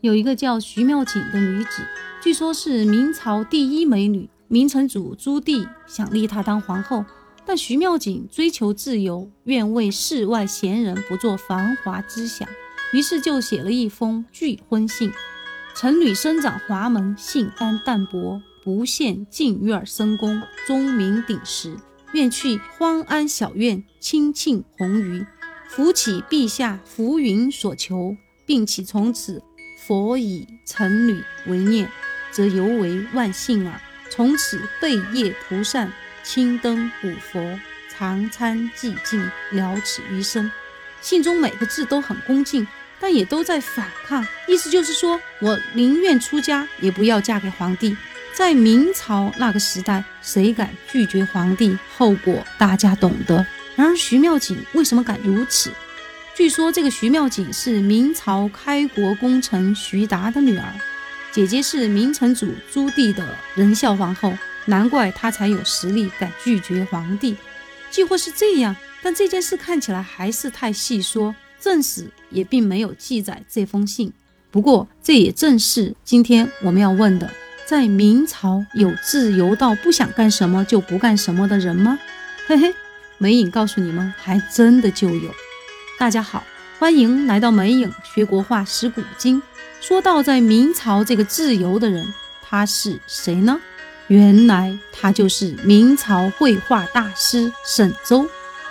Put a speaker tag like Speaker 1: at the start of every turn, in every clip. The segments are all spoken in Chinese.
Speaker 1: 有一个叫徐妙锦的女子，据说是明朝第一美女。明成祖朱棣想立她当皇后，但徐妙锦追求自由，愿为世外闲人，不做繁华之想，于是就写了一封拒婚信：“臣女生长华门，性甘淡泊，不羡静院深宫，钟鸣鼎食，愿去荒安小院，清庆红鱼，扶起陛下浮云所求，并起从此佛以臣女为念，则犹为万幸耳。”从此备业菩善，青灯古佛，常参寂静，了此余生。信中每个字都很恭敬，但也都在反抗，意思就是说我宁愿出家，也不要嫁给皇帝。在明朝那个时代，谁敢拒绝皇帝，后果大家懂得。然而徐妙锦为什么敢如此？据说这个徐妙锦是明朝开国功臣徐达的女儿。姐姐是明成祖朱棣的仁孝皇后，难怪她才有实力敢拒绝皇帝。既或是这样，但这件事看起来还是太细说，正史也并没有记载这封信。不过，这也正是今天我们要问的：在明朝有自由到不想干什么就不干什么的人吗？嘿嘿，梅影告诉你们，还真的就有。大家好，欢迎来到美影学国画识古今。说到在明朝这个自由的人，他是谁呢？原来他就是明朝绘画大师沈周。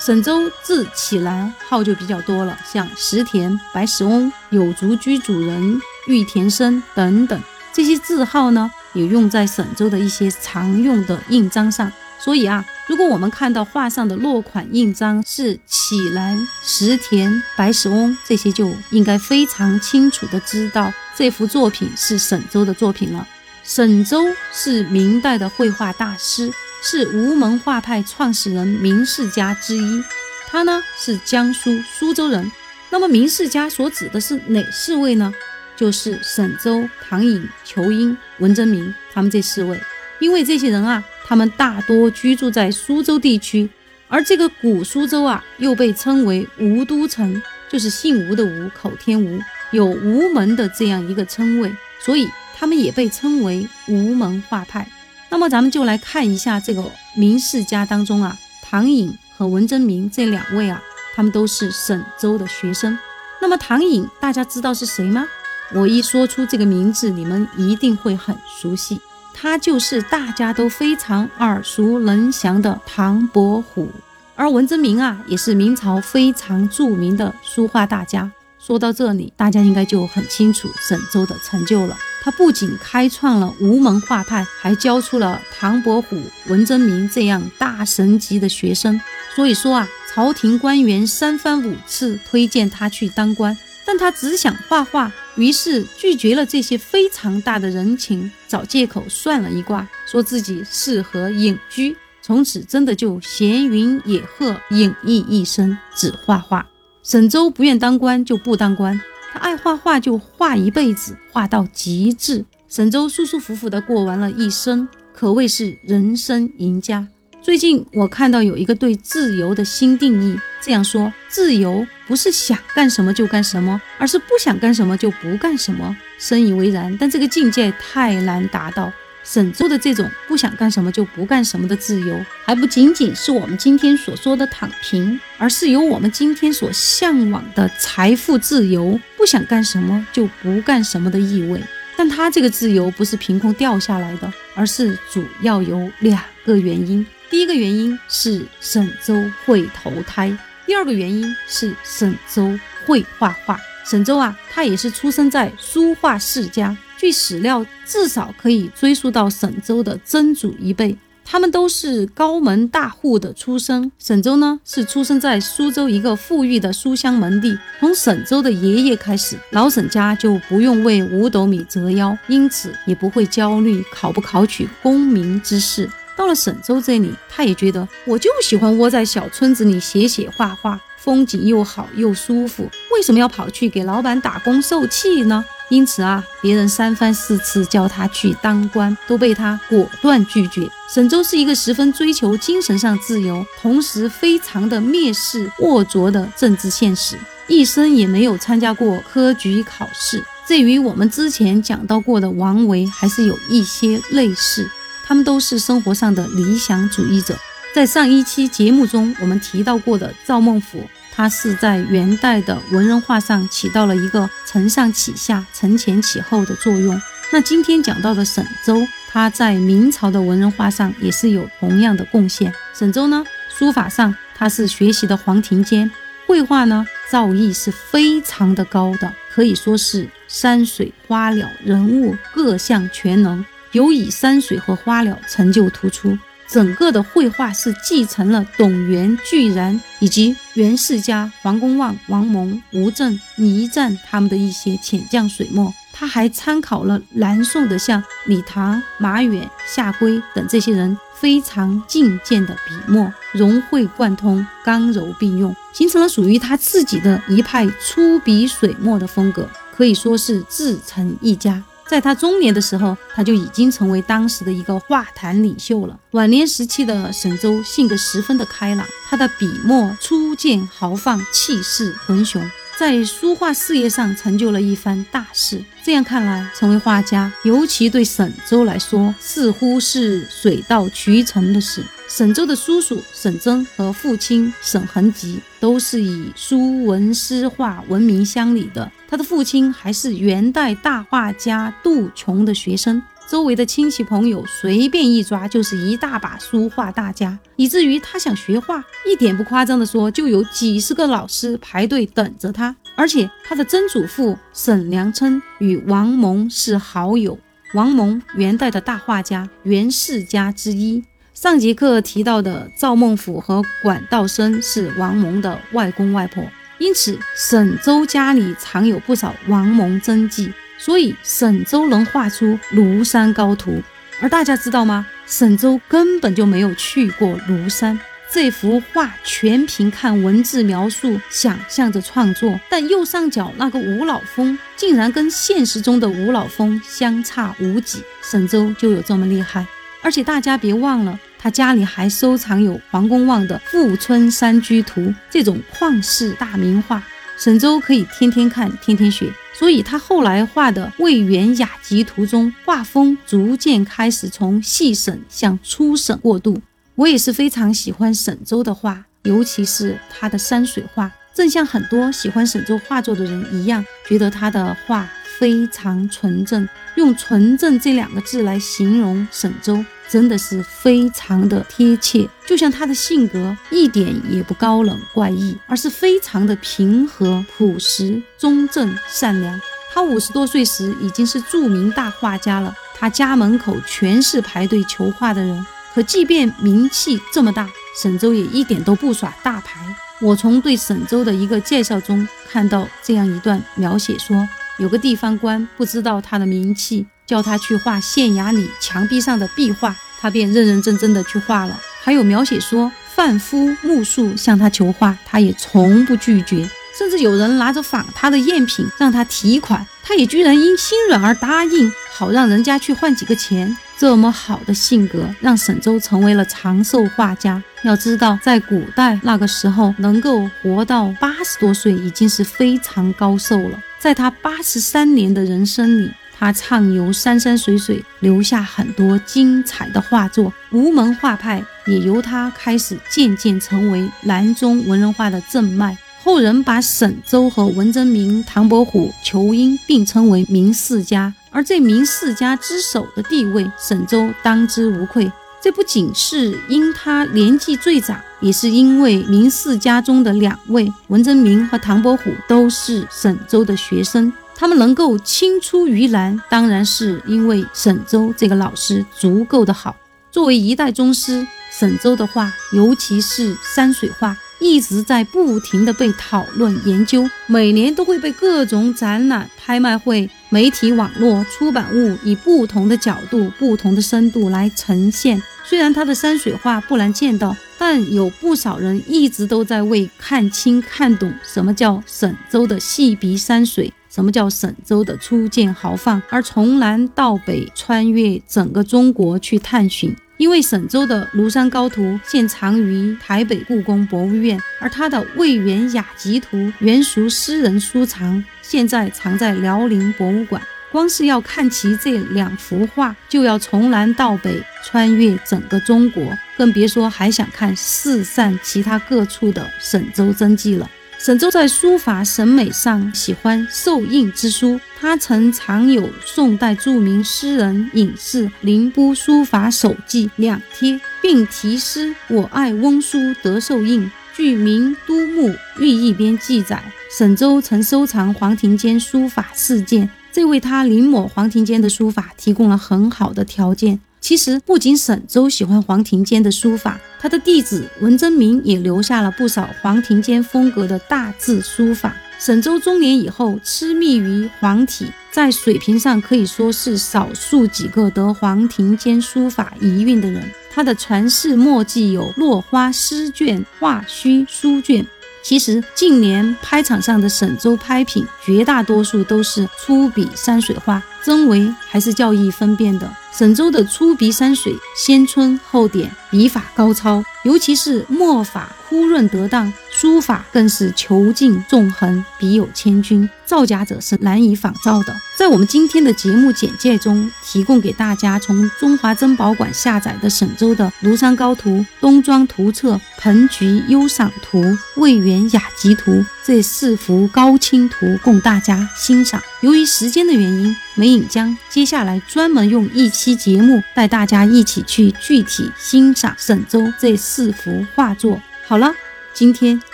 Speaker 1: 沈周字启兰，号就比较多了，像石田、白石翁、有竹居主人、玉田生等等，这些字号呢，也用在沈周的一些常用的印章上。所以啊，如果我们看到画上的落款印章是启兰、石田、白石翁这些，就应该非常清楚的知道这幅作品是沈周的作品了。沈周是明代的绘画大师，是吴门画派创始人明世家之一。他呢是江苏苏州人。那么明世家所指的是哪四位呢？就是沈周、唐寅、裘英、文征明他们这四位。因为这些人啊。他们大多居住在苏州地区，而这个古苏州啊，又被称为吴都城，就是姓吴的吴，口天吴，有吴门的这样一个称谓，所以他们也被称为吴门画派。那么咱们就来看一下这个明世家当中啊，唐寅和文征明这两位啊，他们都是沈周的学生。那么唐寅大家知道是谁吗？我一说出这个名字，你们一定会很熟悉。他就是大家都非常耳熟能详的唐伯虎，而文征明啊，也是明朝非常著名的书画大家。说到这里，大家应该就很清楚沈周的成就了。他不仅开创了吴门画派，还教出了唐伯虎、文征明这样大神级的学生。所以说啊，朝廷官员三番五次推荐他去当官。但他只想画画，于是拒绝了这些非常大的人情，找借口算了一卦，说自己适合隐居，从此真的就闲云野鹤，隐逸一生，只画画。沈周不愿当官就不当官，他爱画画就画一辈子，画到极致。沈周舒舒服服地过完了一生，可谓是人生赢家。最近我看到有一个对自由的新定义，这样说：自由不是想干什么就干什么，而是不想干什么就不干什么。深以为然，但这个境界太难达到。沈周的这种不想干什么就不干什么的自由，还不仅仅是我们今天所说的躺平，而是有我们今天所向往的财富自由，不想干什么就不干什么的意味。但他这个自由不是凭空掉下来的，而是主要有两个原因。第一个原因是沈周会投胎，第二个原因是沈周会画画。沈周啊，他也是出生在书画世家，据史料至少可以追溯到沈周的曾祖一辈，他们都是高门大户的出身。沈周呢，是出生在苏州一个富裕的书香门第，从沈周的爷爷开始，老沈家就不用为五斗米折腰，因此也不会焦虑考不考取功名之事。到了沈周这里，他也觉得我就喜欢窝在小村子里写写画画，风景又好又舒服，为什么要跑去给老板打工受气呢？因此啊，别人三番四次叫他去当官，都被他果断拒绝。沈周是一个十分追求精神上自由，同时非常的蔑视龌龊的政治现实，一生也没有参加过科举考试。这与我们之前讲到过的王维还是有一些类似，他们都是生活上的理想主义者。在上一期节目中，我们提到过的赵孟俯，他是在元代的文人画上起到了一个承上启下、承前启后的作用。那今天讲到的沈周，他在明朝的文人画上也是有同样的贡献。沈周呢，书法上他是学习的黄庭坚，绘画呢造诣是非常的高的，可以说是山水、花鸟、人物各项全能，尤以山水和花鸟成就突出。整个的绘画是继承了董源、巨然以及袁世家、黄公望、王蒙、吴镇、倪瓒他们的一些浅绛水墨。他还参考了南宋的像李唐、马远、夏圭等这些人非常进见的笔墨，融会贯通，刚柔并用，形成了属于他自己的一派粗笔水墨的风格，可以说是自成一家。在他中年的时候，他就已经成为当时的一个画坛领袖了。晚年时期的沈周性格十分的开朗，他的笔墨初见豪放，气势浑雄，在书画事业上成就了一番大事。这样看来，成为画家，尤其对沈周来说，似乎是水到渠成的事。沈周的叔叔沈曾和父亲沈恒吉都是以书文诗画闻名乡里的。他的父亲还是元代大画家杜琼的学生，周围的亲戚朋友随便一抓就是一大把书画大家，以至于他想学画，一点不夸张的说，就有几十个老师排队等着他。而且他的曾祖父沈良琛与王蒙是好友，王蒙元代的大画家，袁世家之一。上节课提到的赵孟俯和管道升是王蒙的外公外婆，因此沈周家里藏有不少王蒙真迹，所以沈周能画出庐山高图。而大家知道吗？沈周根本就没有去过庐山。这幅画全凭看文字描述想象着创作，但右上角那个五老峰竟然跟现实中的五老峰相差无几。沈周就有这么厉害。而且大家别忘了，他家里还收藏有黄公望的《富春山居图》这种旷世大名画，沈周可以天天看，天天学。所以他后来画的《魏源雅集图》中，画风逐渐开始从细沈向粗沈过渡。我也是非常喜欢沈周的画，尤其是他的山水画，正像很多喜欢沈周画作的人一样，觉得他的画。非常纯正，用“纯正”这两个字来形容沈周，真的是非常的贴切。就像他的性格一点也不高冷怪异，而是非常的平和、朴实、中正、善良。他五十多岁时已经是著名大画家了，他家门口全是排队求画的人。可即便名气这么大，沈周也一点都不耍大牌。我从对沈周的一个介绍中看到这样一段描写说。有个地方官不知道他的名气，叫他去画县衙里墙壁上的壁画，他便认认真真的去画了。还有描写说，贩夫木树向他求画，他也从不拒绝。甚至有人拿着仿他的赝品让他提款，他也居然因心软而答应，好让人家去换几个钱。这么好的性格，让沈周成为了长寿画家。要知道，在古代那个时候，能够活到八十多岁已经是非常高寿了。在他八十三年的人生里，他畅游山山水水，留下很多精彩的画作。吴门画派也由他开始，渐渐成为南中文人画的正脉。后人把沈周和文征明、唐伯虎、仇英并称为明四家，而这明四家之首的地位，沈周当之无愧。这不仅是因他年纪最长，也是因为明四家中的两位文征明和唐伯虎都是沈周的学生，他们能够青出于蓝，当然是因为沈周这个老师足够的好。作为一代宗师，沈周的画，尤其是山水画。一直在不停的被讨论研究，每年都会被各种展览、拍卖会、媒体、网络、出版物以不同的角度、不同的深度来呈现。虽然他的山水画不难见到，但有不少人一直都在为看清、看懂什么叫沈周的细笔山水，什么叫沈周的初见豪放，而从南到北穿越整个中国去探寻。因为沈周的庐山高图现藏于台北故宫博物院，而他的魏源雅集图原属私人收藏，现在藏在辽宁博物馆。光是要看齐这两幅画，就要从南到北穿越整个中国，更别说还想看四散其他各处的沈周真迹了。沈周在书法审美上喜欢受印之书，他曾藏有宋代著名诗人隐士凌波书法手记两帖，并题诗“我爱翁书得受印”。据《明都墓寓一编记载，沈周曾收藏黄庭坚书法四件。这为他临摹黄庭坚的书法提供了很好的条件。其实，不仅沈周喜欢黄庭坚的书法，他的弟子文征明也留下了不少黄庭坚风格的大字书法。沈周中年以后，痴迷于黄体，在水平上可以说是少数几个得黄庭坚书法遗韵的人。他的传世墨迹有落花诗卷、画虚书卷。其实近年拍场上的沈周拍品，绝大多数都是粗笔山水画，真伪还是较易分辨的。沈周的粗笔山水，先春后点，笔法高超，尤其是墨法枯润得当，书法更是遒劲纵横，笔有千钧，造假者是难以仿造的。在我们今天的节目简介中，提供给大家从中华珍宝馆下载的沈周的庐山高图、东庄图册、盆菊幽赏图、魏源雅集图这四幅高清图供大家欣赏。由于时间的原因，梅影将接下来专门用一期节目带大家一起去具体欣赏沈周这四幅画作。好了，今天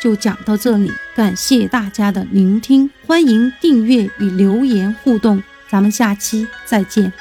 Speaker 1: 就讲到这里，感谢大家的聆听，欢迎订阅与留言互动，咱们下期再见。